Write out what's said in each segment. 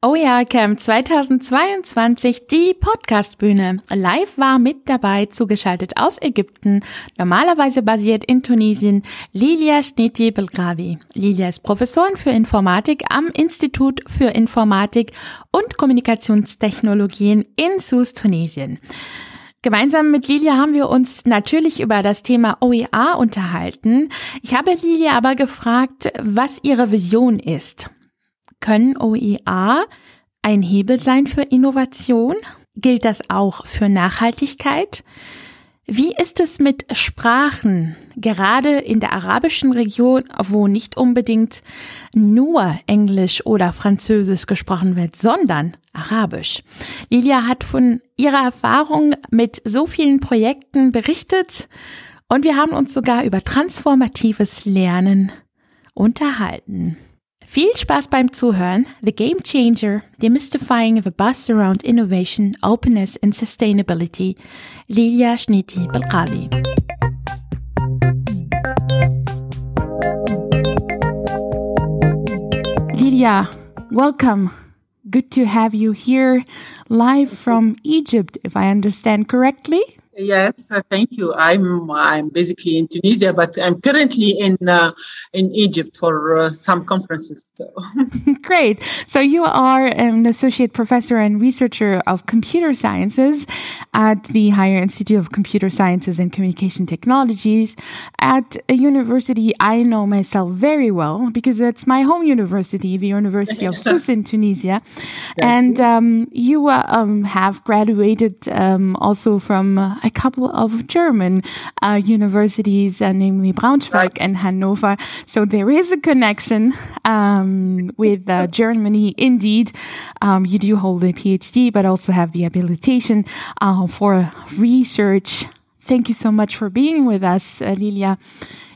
OER Camp 2022, die Podcastbühne. Live war mit dabei, zugeschaltet aus Ägypten, normalerweise basiert in Tunesien, Lilia Schniti Belgravi. Lilia ist Professorin für Informatik am Institut für Informatik und Kommunikationstechnologien in Sousse, Tunesien. Gemeinsam mit Lilia haben wir uns natürlich über das Thema OER unterhalten. Ich habe Lilia aber gefragt, was ihre Vision ist. Können OER ein Hebel sein für Innovation? Gilt das auch für Nachhaltigkeit? Wie ist es mit Sprachen, gerade in der arabischen Region, wo nicht unbedingt nur Englisch oder Französisch gesprochen wird, sondern Arabisch? Lilia hat von ihrer Erfahrung mit so vielen Projekten berichtet und wir haben uns sogar über transformatives Lernen unterhalten. Viel Spaß beim Zuhören. The Game Changer, Demystifying the Buzz Around Innovation, Openness and Sustainability. Lilia Cheniti Belcadhi. Lilia, welcome. Good to have you here live from Egypt, if I understand correctly. Yes, uh, thank you. I'm I'm basically in Tunisia, but I'm currently in uh, in Egypt for uh, some conferences. So. Great. So you are an associate professor and researcher of computer sciences at the Higher Institute of Computer Sciences and Communication Technologies at a university I know myself very well because it's my home university, the University of Sousse in Tunisia, and um, you uh, um, have graduated um, also from a couple of German uh, universities, uh, namely Braunschweig and Hanover. So there is a connection um, with uh, Germany. Indeed, um, you do hold a PhD, but also have the habilitation uh, for research. Thank you so much for being with us, uh, Lilia.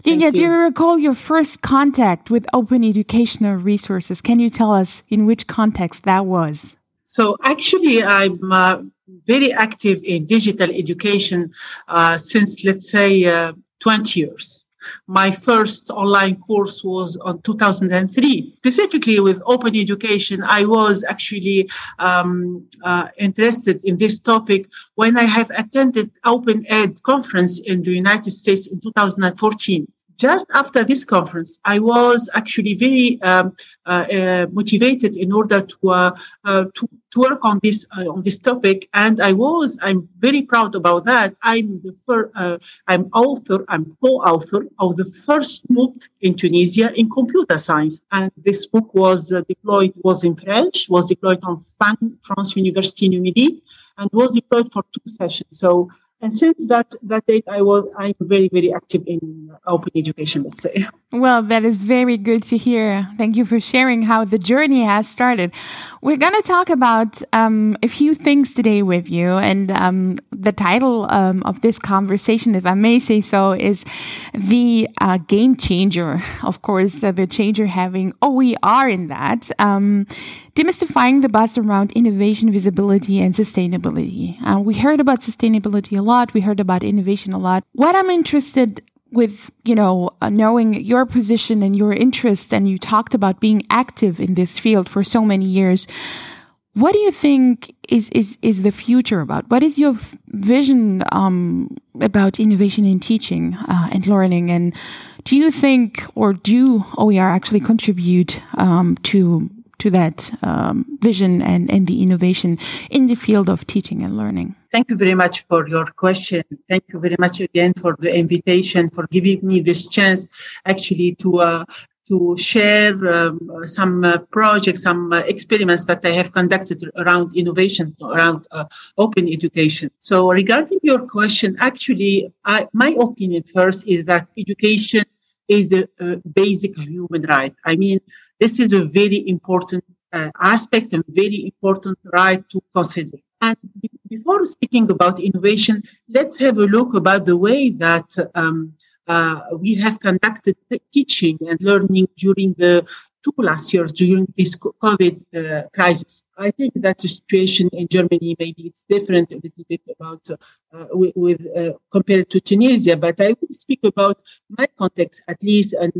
Lilia, do you recall your first contact with open educational resources? Can you tell us in which context that was? So actually, I'm uh, very active in digital education uh, since, let's say, uh, 20 years. My first online course was on 2003. Specifically with open education, I was actually um, uh, interested in this topic when I have attended Open Ed conference in the United States in 2014 just after this conference, I was actually very um, uh, uh, motivated in order to, uh, uh to, to work on this uh, on this topic, and I was I'm very proud about that. I'm the first, uh, I'm author I'm co-author of the first book in Tunisia in computer science, and this book was deployed was in French, was deployed on France University Numérique, and was deployed for two sessions. So and since that that date i was i'm very very active in open education let's say. Well that is very good to hear. Thank you for sharing how the journey has started. We're going to talk about um, a few things today with you and um, the title um, of this conversation if i may say so is the uh, game changer. Of course uh, the changer having oer in that. Um, demystifying the buzz around innovation, visibility, and sustainability. Uh, we heard about sustainability a lot. We heard about innovation a lot. What I'm interested with, you know, uh, knowing your position and your interest, and you talked about being active in this field for so many years. What do you think is is is the future about? What is your vision um, about innovation in teaching uh, and learning? And do you think, or do OER actually contribute um, to to that um, vision and, and the innovation in the field of teaching and learning. Thank you very much for your question. Thank you very much again for the invitation, for giving me this chance actually to uh, to share um, some uh, projects, some uh, experiments that I have conducted around innovation, around uh, open education. So, regarding your question, actually, I, my opinion first is that education is a, a basic human right. I mean, this is a very important uh, aspect and very important right to consider. And before speaking about innovation, let's have a look about the way that um, uh, we have conducted teaching and learning during the two last years during this COVID uh, crisis. I think that the situation in Germany maybe it's different a little bit about uh, with, with uh, compared to Tunisia, but I will speak about my context at least and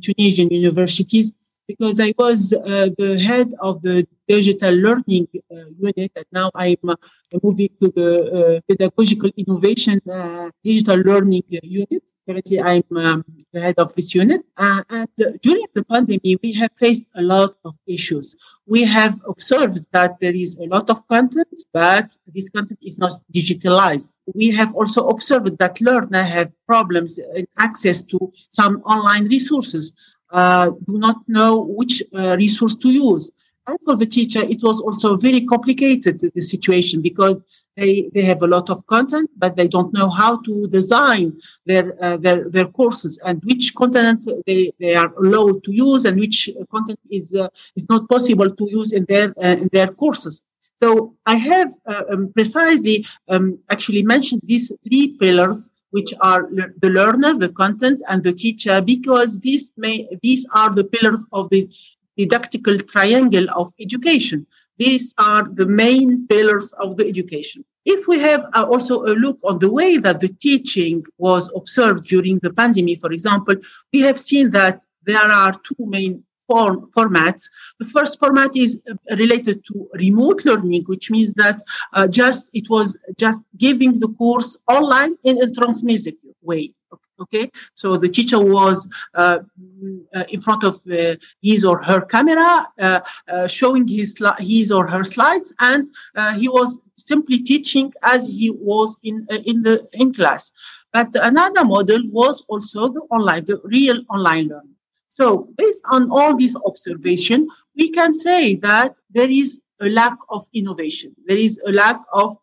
Tunisian universities because I was uh, the head of the digital learning uh, unit, and now I'm uh, moving to the uh, pedagogical innovation uh, digital learning unit. Currently, I'm um, the head of this unit. Uh, and during the pandemic, we have faced a lot of issues. We have observed that there is a lot of content, but this content is not digitalized. We have also observed that learners have problems in access to some online resources, uh, do not know which uh, resource to use. And for the teacher, it was also very complicated, the situation, because they, they have a lot of content, but they don't know how to design their, uh, their, their courses and which content they, they are allowed to use and which content is, uh, is not possible to use in their, uh, in their courses. So I have uh, um, precisely um, actually mentioned these three pillars which are le- the learner, the content, and the teacher, because these may these are the pillars of the didactical triangle of education. These are the main pillars of the education. If we have uh, also a look on the way that the teaching was observed during the pandemic, for example, we have seen that there are two main form, formats. The first format is uh, related to remote learning, which means that uh, just it was just giving the course online in a transmissive way. Okay, so the teacher was uh, uh, in front of uh, his or her camera, uh, showing his his or her slides, and he was simply teaching as he was in in the in class. But another model was also the online, the real online learning. So, based on all these observation, we can say that there is a lack of innovation. There is a lack of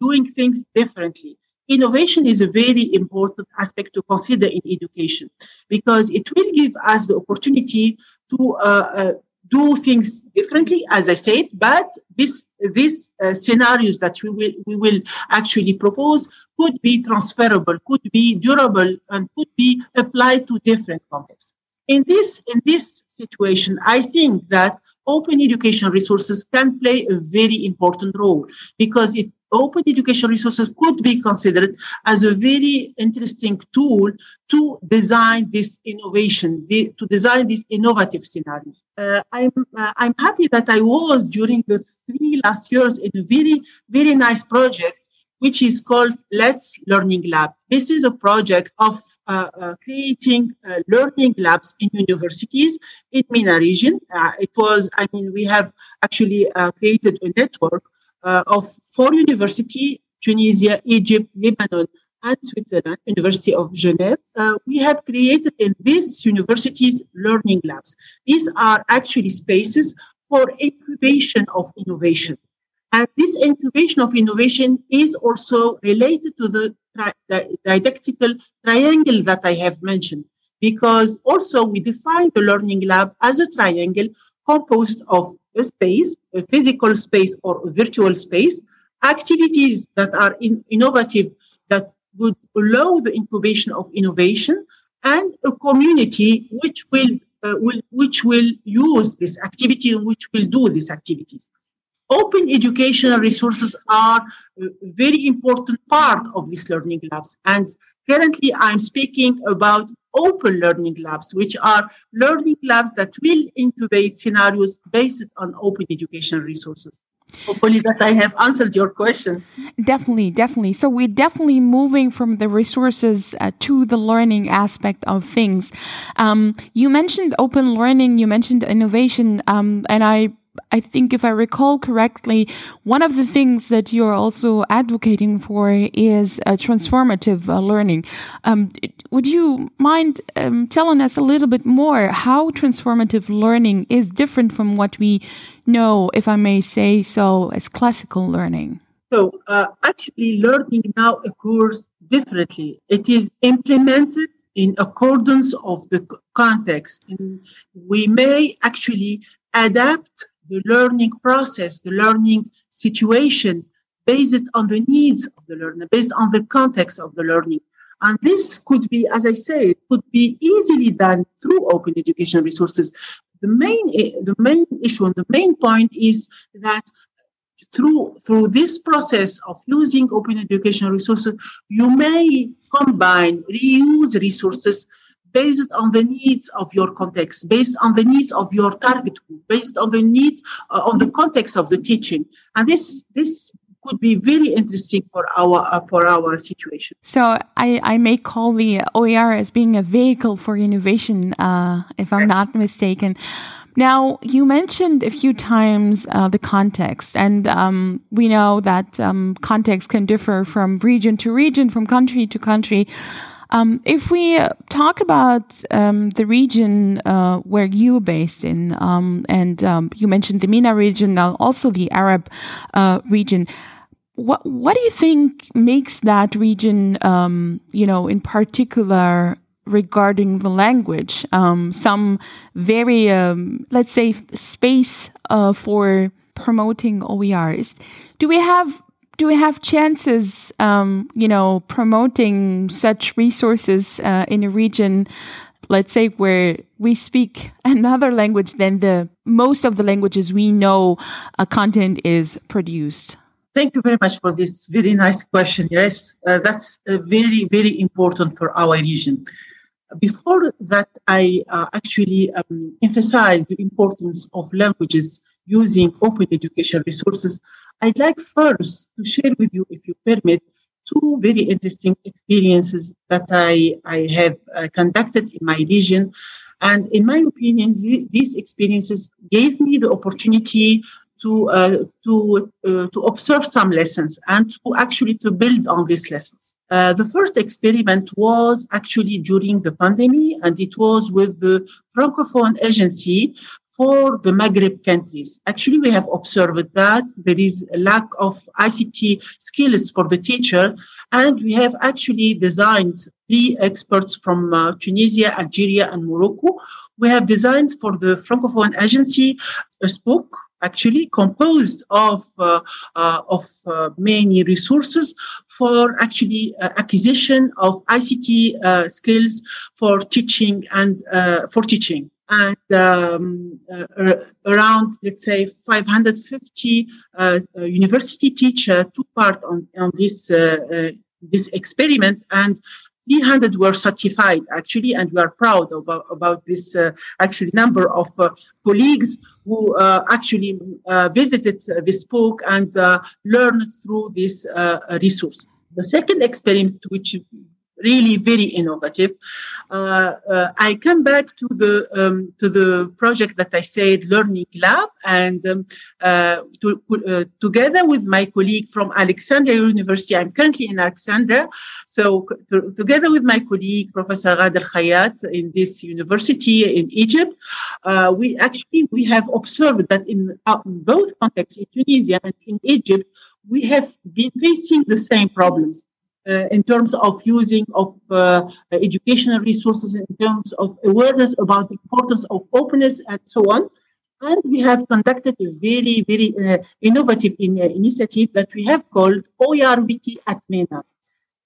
doing things differently innovation is a very important aspect to consider in education because it will give us the opportunity to uh, uh, do things differently, as I said. But this these uh, scenarios that we will we will actually propose could be transferable, could be durable, and could be applied to different contexts. In this in this situation, I think that open education resources can play a very important role because it open education resources could be considered as a very interesting tool to design this innovation, the, to design this innovative scenario. Uh, I'm, uh, I'm happy that I was during the three last years in a very, very nice project, which is called Let's Learning Lab. This is a project of uh, uh, creating uh, learning labs in universities in MENA region. Uh, it was, I mean, we have actually uh, created a network uh, of four universities, Tunisia, Egypt, Lebanon, and Switzerland, University of Geneva, uh, we have created in these universities learning labs. These are actually spaces for incubation of innovation. And this incubation of innovation is also related to the, tri- the didactical triangle that I have mentioned, because also we define the learning lab as a triangle composed of a space, a physical space or a virtual space, activities that are in, innovative that would allow the incubation of innovation, and a community which will, uh, will which will use this activity and which will do these activities. Open educational resources are a very important part of these learning labs, and currently I'm speaking about open learning labs, which are learning labs that will incubate scenarios based on open educational resources. Hopefully, that I have answered your question. Definitely, definitely. So, we're definitely moving from the resources uh, to the learning aspect of things. Um, you mentioned open learning, you mentioned innovation, um, and I I think if I recall correctly, one of the things that you're also advocating for is uh, transformative uh, learning. Um, would you mind um, telling us a little bit more how transformative learning is different from what we know, if I may say so, as classical learning? So, uh, actually, learning now occurs differently. It is implemented in accordance of the context. We may actually adapt the learning process, the learning situation based on the needs of the learner, based on the context of the learning. And this could be, as I say, could be easily done through open education resources. The main, the main issue and the main point is that through through this process of using open education resources, you may combine, reuse resources based on the needs of your context, based on the needs of your target group, based on the need uh, on the context of the teaching. And this this could be very interesting for our uh, for our situation. So I, I may call the OER as being a vehicle for innovation, uh, if I'm not mistaken. Now, you mentioned a few times uh, the context, and um, we know that um, context can differ from region to region, from country to country. Um, if we talk about um, the region uh, where you're based in, um, and um, you mentioned the MENA region, now also the Arab uh, region, what what do you think makes that region, um, you know, in particular regarding the language? Um, some very, let's say, space uh, for promoting OERs. Do we have do we have chances, um, you know, promoting such resources uh, in a region, let's say, where we speak another language than the most of the languages we know a content is produced? Thank you very much for this very nice question. Yes, uh, that's uh, very, very important for our region. Before that, I uh, actually um, emphasize the importance of languages using open education resources. I'd like first to share with you, if you permit, two very interesting experiences that I, I have uh, conducted in my region. And in my opinion, th- these experiences gave me the opportunity to uh, to uh, to observe some lessons and to actually to build on these lessons. Uh, the first experiment was actually during the pandemic, and it was with the Francophone Agency for the Maghreb countries. Actually, we have observed that there is a lack of ICT skills for the teacher, and we have actually designed three experts from uh, Tunisia, Algeria, and Morocco. We have designed for the Francophone Agency a book actually composed of uh, uh, of uh, many resources for actually uh, acquisition of ICT uh, skills for teaching and uh, for teaching. And um, around let's say 550 uh, university teacher took part on, on this this experiment. And 300 were certified actually and we are proud about, about this uh, actually number of uh, colleagues who uh, actually visited this book and learned through this resource. The second experiment which really very innovative. Uh, uh, I come back to the um, to the project that I said, Learning Lab, and um, uh, to, uh, together with my colleague from Alexandria University, I'm currently in Alexandria. So to, together with my colleague, Professor Ghada Al Khayat, in this university in Egypt, uh, we actually we have observed that in uh, both contexts, in Tunisia and in Egypt, we have been facing the same problems in terms of using of uh, educational resources, in terms of awareness about the importance of openness and so on. And we have conducted a very, very uh, innovative in, uh, initiative that we have called OER Wiki at MENA.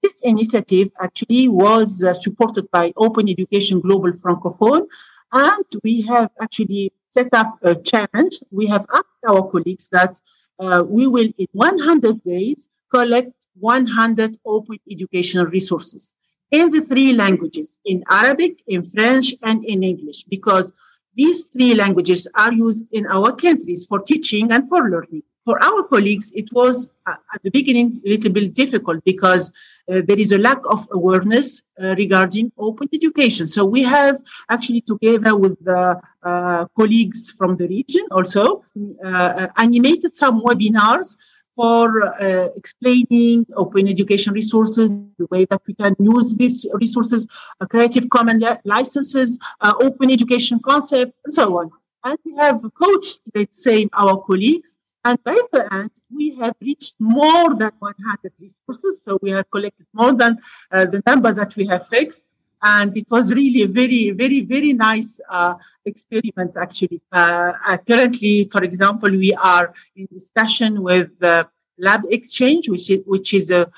This initiative actually was uh, supported by Open Education Global Francophone, and we have actually set up a challenge. We have asked our colleagues that uh, we will, in 100 days, collect 100 open educational resources in the three languages, in Arabic, in French, and in English, because these three languages are used in our countries for teaching and for learning. For our colleagues, it was uh, at the beginning a little bit difficult because uh, there is a lack of awareness uh, regarding open education. So we have actually together with the uh, colleagues from the region also uh, uh, animated some webinars for uh, explaining open education resources, the way that we can use these resources, uh, Creative Commons licenses, uh, open education concept, and so on. And we have coached, let's say, our colleagues. And by the end, we have reached more than 100 resources. So we have collected more than uh, the number that we have fixed and it was really a very, very, very nice uh, experiment. Actually, uh, uh, currently, for example, we are in discussion with uh, LabXchange, which is which is a,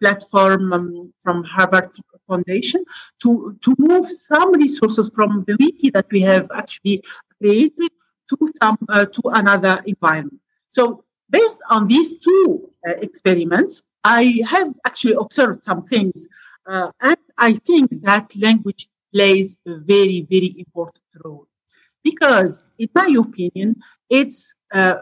platform um, from Harvard Foundation, to to move some resources from the wiki that we have actually created to some uh, to another environment. So based on these two uh, experiments, I have actually observed some things uh, and I think that language plays a very, very important role. Because, in my opinion, it's uh,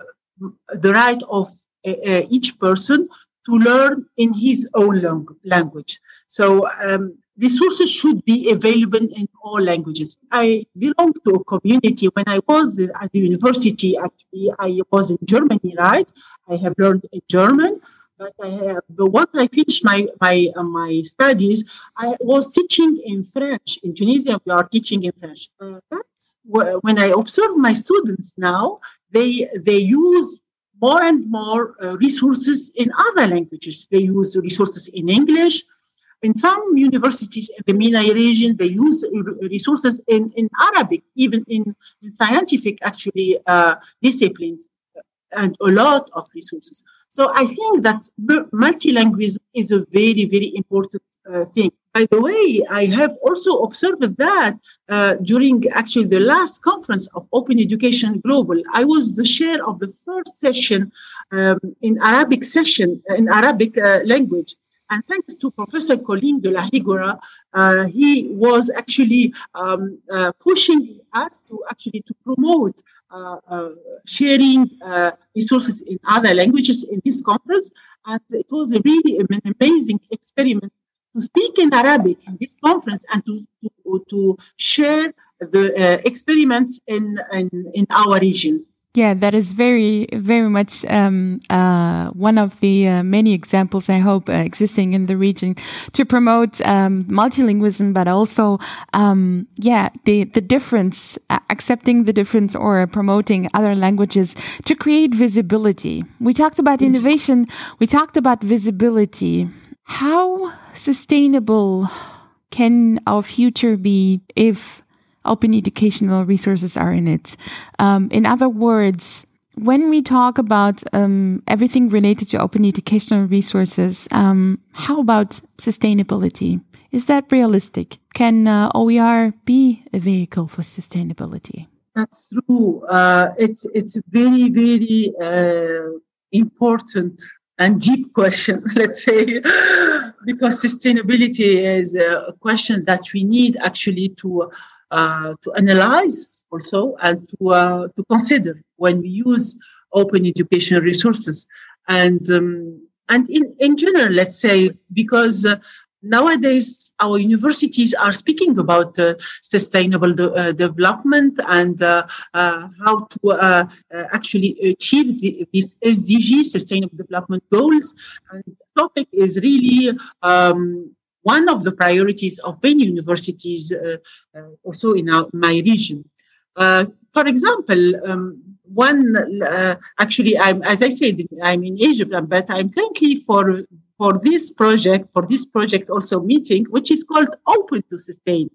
the right of uh, uh each person to learn in his own lang- language. So, um, resources should be available in all languages. I belong to a community. When I was at the university, actually, I was in Germany, right? I have learned German. But I have, but once I finished my my uh, my studies, I was teaching in French. In Tunisia, we are teaching in French. Uh, that's when I observe my students now. They they use more and more uh, resources in other languages. They use resources in English. In some universities in the MENA region, they use resources in, in Arabic, even in, in scientific actually uh, disciplines, and a lot of resources. So I think that multilingualism is a very, very important uh, thing. By the way, I have also observed that uh, during actually the last conference of Open Education Global, I was the chair of the first session um, in Arabic session in Arabic uh, language. And thanks to Professor Colin de la Higuera, uh, he was actually um, uh, pushing us to actually to promote uh, uh, sharing uh, resources in other languages in this conference. And it was a really an amazing experiment to speak in Arabic in this conference and to, to, to share the experiments in, in, in our region. Yeah, that is very, very much um, uh, one of the uh, many examples I hope uh, existing in the region to promote um, multilingualism, but also, um, yeah, the the difference, accepting the difference, or promoting other languages to create visibility. We talked about innovation. We talked about visibility. How sustainable can our future be if open educational resources are in it. Um, in other words, when we talk about um, everything related to open educational resources, um, how about sustainability? Is that realistic? Can uh, OER be a vehicle for sustainability? That's true. Uh, it's it's very very uh, important and deep question, let's say, because sustainability is a question that we need actually to to analyze also and to uh, to consider when we use open education resources. And um, and in in general let's say because uh, nowadays our universities are speaking about uh, sustainable de- uh, development and uh, how to actually achieve the, these SDG sustainable development goals. And the topic is really um, one of the priorities of many universities uh, uh, also in our, my region. Uh, for example, um, one actually, I'm, as I said, I'm in Egypt, but I'm currently for for this project, for this project also meeting, which is called Open to Sustain.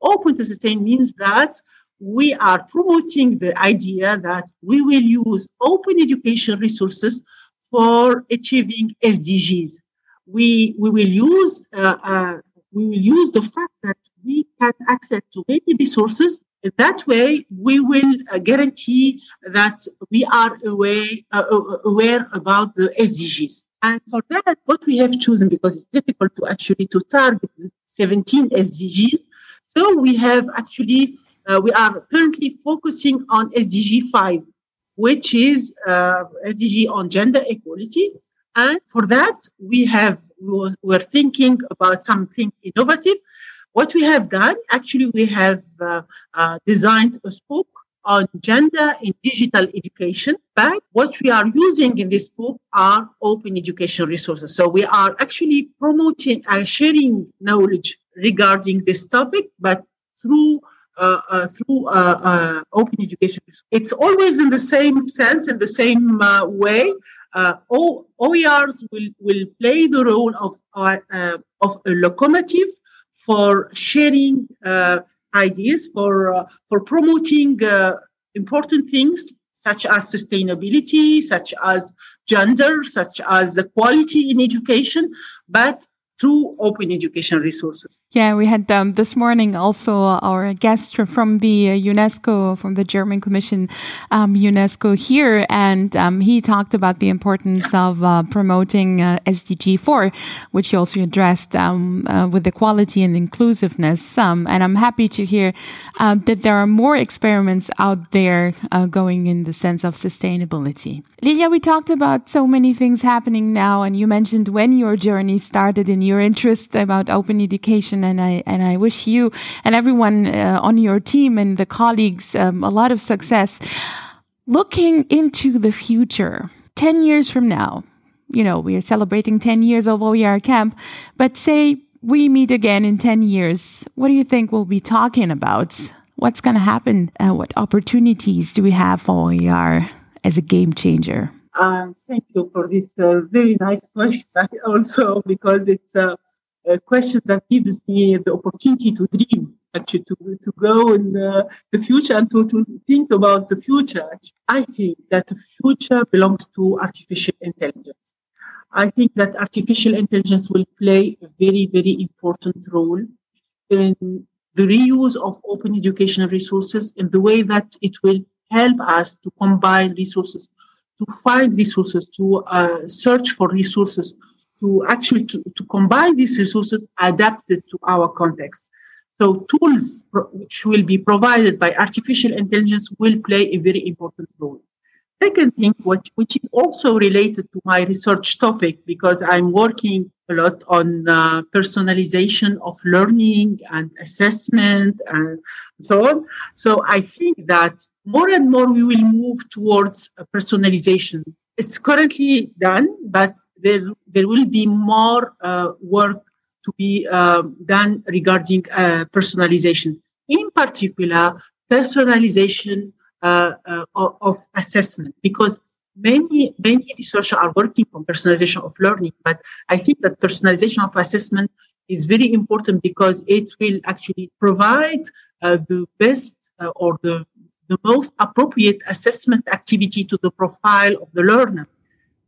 Open to Sustain means that we are promoting the idea that we will use open education resources for achieving SDGs we we will use uh, uh, we will use the fact that we have access to many resources. That way, we will uh, guarantee that we are aware, uh, uh, aware about the SDGs. And for that, what we have chosen, because it's difficult to actually to target 17 SDGs, so we have actually uh, we are currently focusing on SDG 5, which is SDG on gender equality and for that, we have we were thinking about something innovative. What we have done, actually, we have uh, uh, designed a book on gender in digital education. But what we are using in this book are open education resources. So we are actually promoting and sharing knowledge regarding this topic, but through uh, uh, through uh, uh open education. It's always in the same sense, in the same uh, way uh, OERs will, will play the role of, uh, uh, of a locomotive for sharing uh, ideas, for, uh, for promoting uh, important things such as sustainability, such as gender, such as the quality in education. But through open education resources. Yeah, we had um, this morning also our guest from the UNESCO, from the German Commission, um, UNESCO here, and um, he talked about the importance of uh, promoting uh, SDG 4, which he also addressed um, uh, with equality and inclusiveness. Um, and I'm happy to hear uh, that there are more experiments out there uh, going in the sense of sustainability. Lilia, we talked about so many things happening now, and you mentioned when your journey started in your interest about open education, and I and I wish you and everyone uh, on your team and the colleagues um, a lot of success. Looking into the future, ten years from now, you know we are celebrating ten years of OER camp, but say we meet again in ten years, what do you think we'll be talking about? What's going to happen? Uh, what opportunities do we have for OER as a game changer? Uh, thank you for this uh, very nice question. Also, because it's a, a, question that gives me the opportunity to dream, actually, to, to go in the, the future and to, to think about the future. I think that the future belongs to artificial intelligence. I think that artificial intelligence will play a very, very important role in the reuse of open educational resources in the way that it will help us to combine resources to find resources, to uh, search for resources, to actually to, to combine these resources adapted to our context. So tools which will be provided by artificial intelligence will play a very important role. Second thing, what, which is also related to my research topic, because I'm working a lot on uh, personalization of learning and assessment and so on. So I think that more and more we will move towards personalization. It's currently done, but there, there will be more uh, work to be uh, done regarding uh, personalization. In particular, personalization uh, uh, of assessment because many many researchers are working on personalization of learning but i think that personalization of assessment is very important because it will actually provide uh, the best uh, or the the most appropriate assessment activity to the profile of the learner.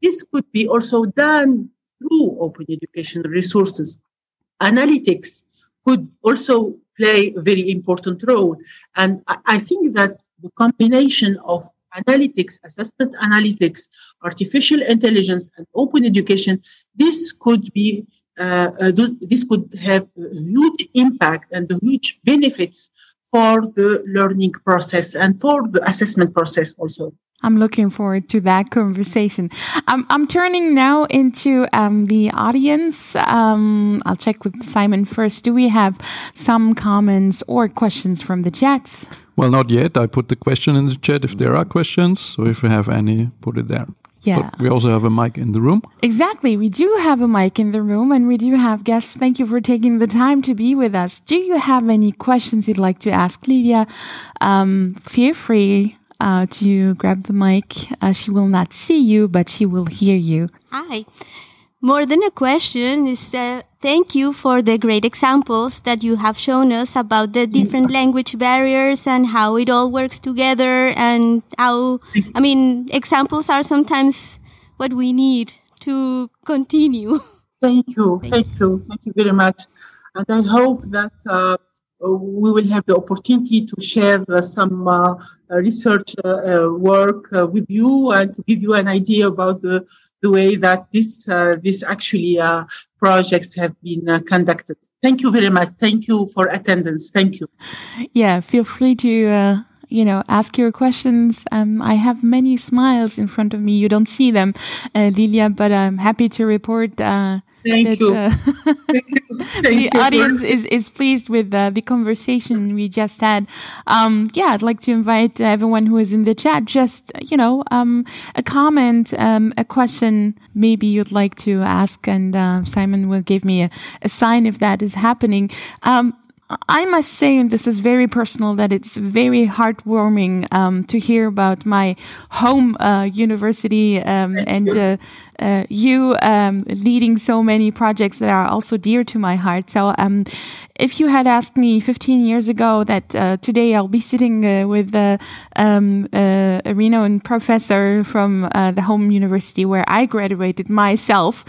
This could be also done through open educational resources. Analytics could also play a very important role. And I, I think that the combination of analytics, assessment analytics, artificial intelligence, and open education, this could be uh, uh, this could have huge impact and huge benefits for the learning process and for the assessment process also. I'm looking forward to that conversation. I'm, I'm turning now into um, the audience. Um, I'll check with Simon first. Do we have some comments or questions from the chat? Well, not yet. I put the question in the chat if there are questions. So if you have any, put it there. Yeah. But we also have a mic in the room. Exactly. We do have a mic in the room and we do have guests. Thank you for taking the time to be with us. Do you have any questions you'd like to ask Lydia? Um, feel free uh, to grab the mic. Uh, she will not see you, but she will hear you. Hi. More than a question is uh, thank you for the great examples that you have shown us about the different language barriers and how it all works together and how, I mean, examples are sometimes what we need to continue. Thank you. Thank you. Thank you very much. And I hope that uh, we will have the opportunity to share uh, some uh, research uh, work with you and to give you an idea about the the way that this this actually projects have been conducted. Thank you very much. Thank you for attendance. Thank you. Yeah, feel free to you know ask your questions. Um, I have many smiles in front of me. You don't see them, uh, Lilia, but I'm happy to report uh, Thank that, you. Uh, Thank you. Thank the you audience is, is pleased with uh, the conversation we just had. Um, yeah, I'd like to invite everyone who is in the chat, just, you know, um, a comment, um, a question maybe you'd like to ask, and uh, Simon will give me a, a, sign if that is happening. I must say, and this is very personal, that it's very heartwarming um, to hear about my home uh, university um, and uh, uh, you um, leading so many projects that are also dear to my heart. So, um, if you had asked me 15 years ago that uh, today I'll be sitting uh, with um, a renowned professor from the home university where I graduated myself,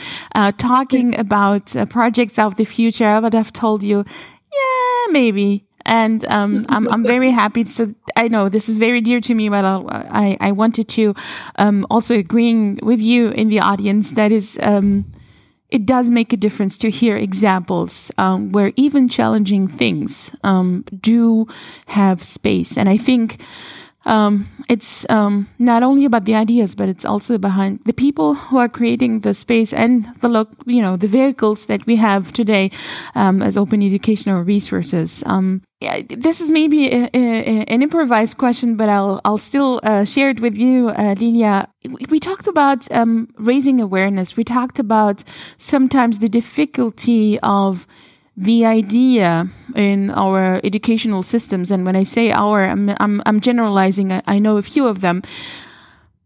talking about projects of the future, I would have told you, yeah, maybe and um, I'm I'm very happy. So I know this is very dear to me, but I'll, i I wanted to um, also agreeing with you in the audience that is um, it does make a difference to hear examples um, where even challenging things um, do have space, and I think um, it's um, not only about the ideas, but it's also behind the people who are creating the space and the look, you know, the vehicles that we have today um, as open educational resources. Um, yeah, this is maybe a, a, an improvised question, but I'll I'll still uh, share it with you, uh. We talked about um, raising awareness. We talked about sometimes the difficulty of the idea in our educational systems, and when I say our, I'm, I'm, I'm generalizing, I, I, know a few of them.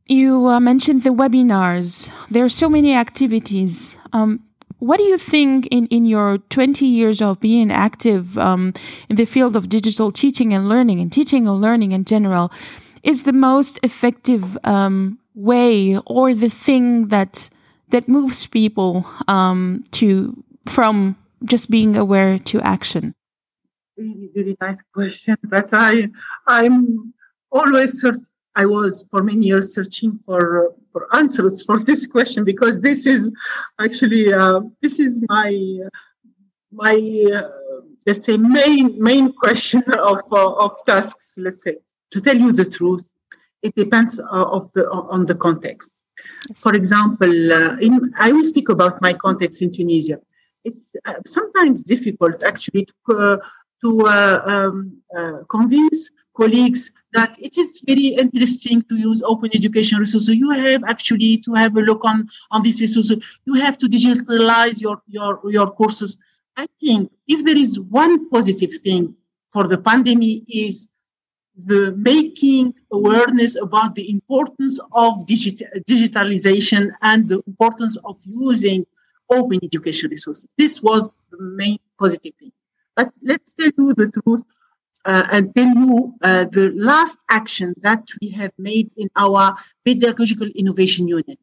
You uh, mentioned the webinars. There are so many activities. Um, what do you think in, in your 20 years of being active um, in the field of digital teaching and learning and teaching and learning in general is the most effective um, way or the thing that that moves people um, to from just being aware to action? Really, really nice question. But I, I'm always I was for many years searching for for answers for this question because this is actually uh, this is my my uh, let's say main main question of uh, of tasks. Let's say to tell you the truth, it depends uh, of the on the context. Yes. For example, uh, in, I will speak about my context in Tunisia it's uh, sometimes difficult actually to, to uh, um, uh, convince colleagues that it is very interesting to use open education resources. You have actually to have a look on, on these resources. You have to digitalize your, your, your courses. I think if there is one positive thing for the pandemic is the making awareness about the importance of digit- digitalization and the importance of using open education resources. This was the main positive thing. But let's tell you the truth uh, and tell you uh, the last action that we have made in our pedagogical innovation unit.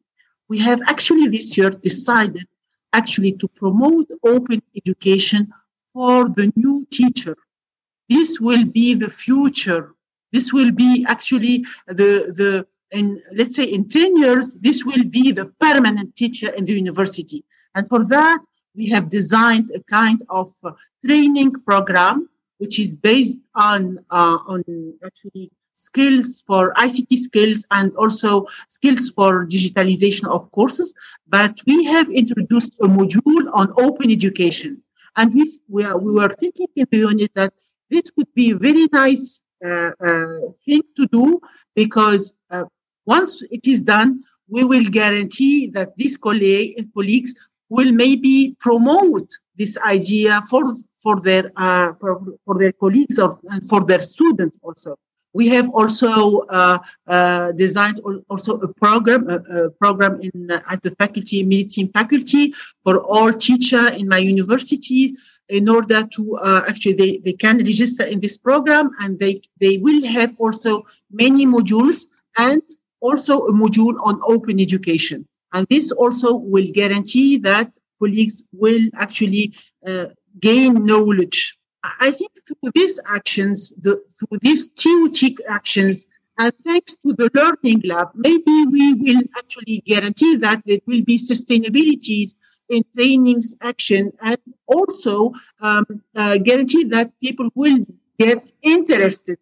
We have actually this year decided actually to promote open education for the new teacher. This will be the future. This will be actually the, the in let's say in 10 years, this will be the permanent teacher in the university. And for that, we have designed a kind of uh, training program, which is based on, uh, on actually skills for ICT skills and also skills for digitalization of courses. But we have introduced a module on open education. And we, we, are, we were thinking in the unit that this could be a very nice uh, uh, thing to do because uh, once it is done, we will guarantee that these colleagues will maybe promote this idea for for their uh, for, for their colleagues or for their students also. We have also uh, uh, designed also a program a, a program in uh, at the faculty medicine faculty for all teacher in my university in order to uh, actually they, they can register in this program and they they will have also many modules and also a module on open education and this also will guarantee that colleagues will actually uh, gain knowledge. I think through these actions, the, through these two TIC actions, and thanks to the Learning Lab, maybe we will actually guarantee that there will be sustainabilities in trainings action and also um, uh, guarantee that people will get interested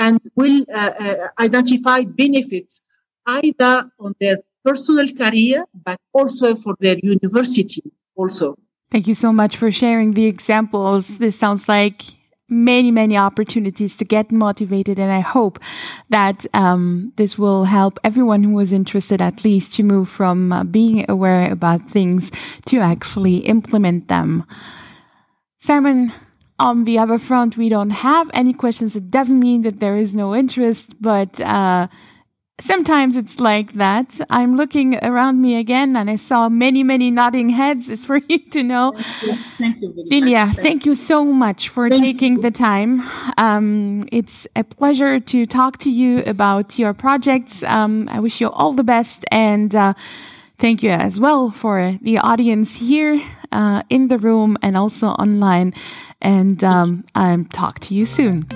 and will uh, uh, identify benefits either on their personal career, but also for their university also. Thank you so much for sharing the examples. This sounds like many, many opportunities to get motivated. And I hope that um, this will help everyone who was interested at least to move from uh, being aware about things to actually implement them. Simon, on the other front, we don't have any questions, it doesn't mean that there is no interest, but uh, sometimes it's like that. I'm looking around me again and I saw many, many nodding heads. It's for you to know. Thank you. Thank you Lilia, much. thank you so much for Thank taking you. the time. Um, it's a pleasure to talk to you about your projects. Um, I wish you all the best and uh, thank you as well for the audience here uh, in the room and also online. And um, I'll talk to you soon.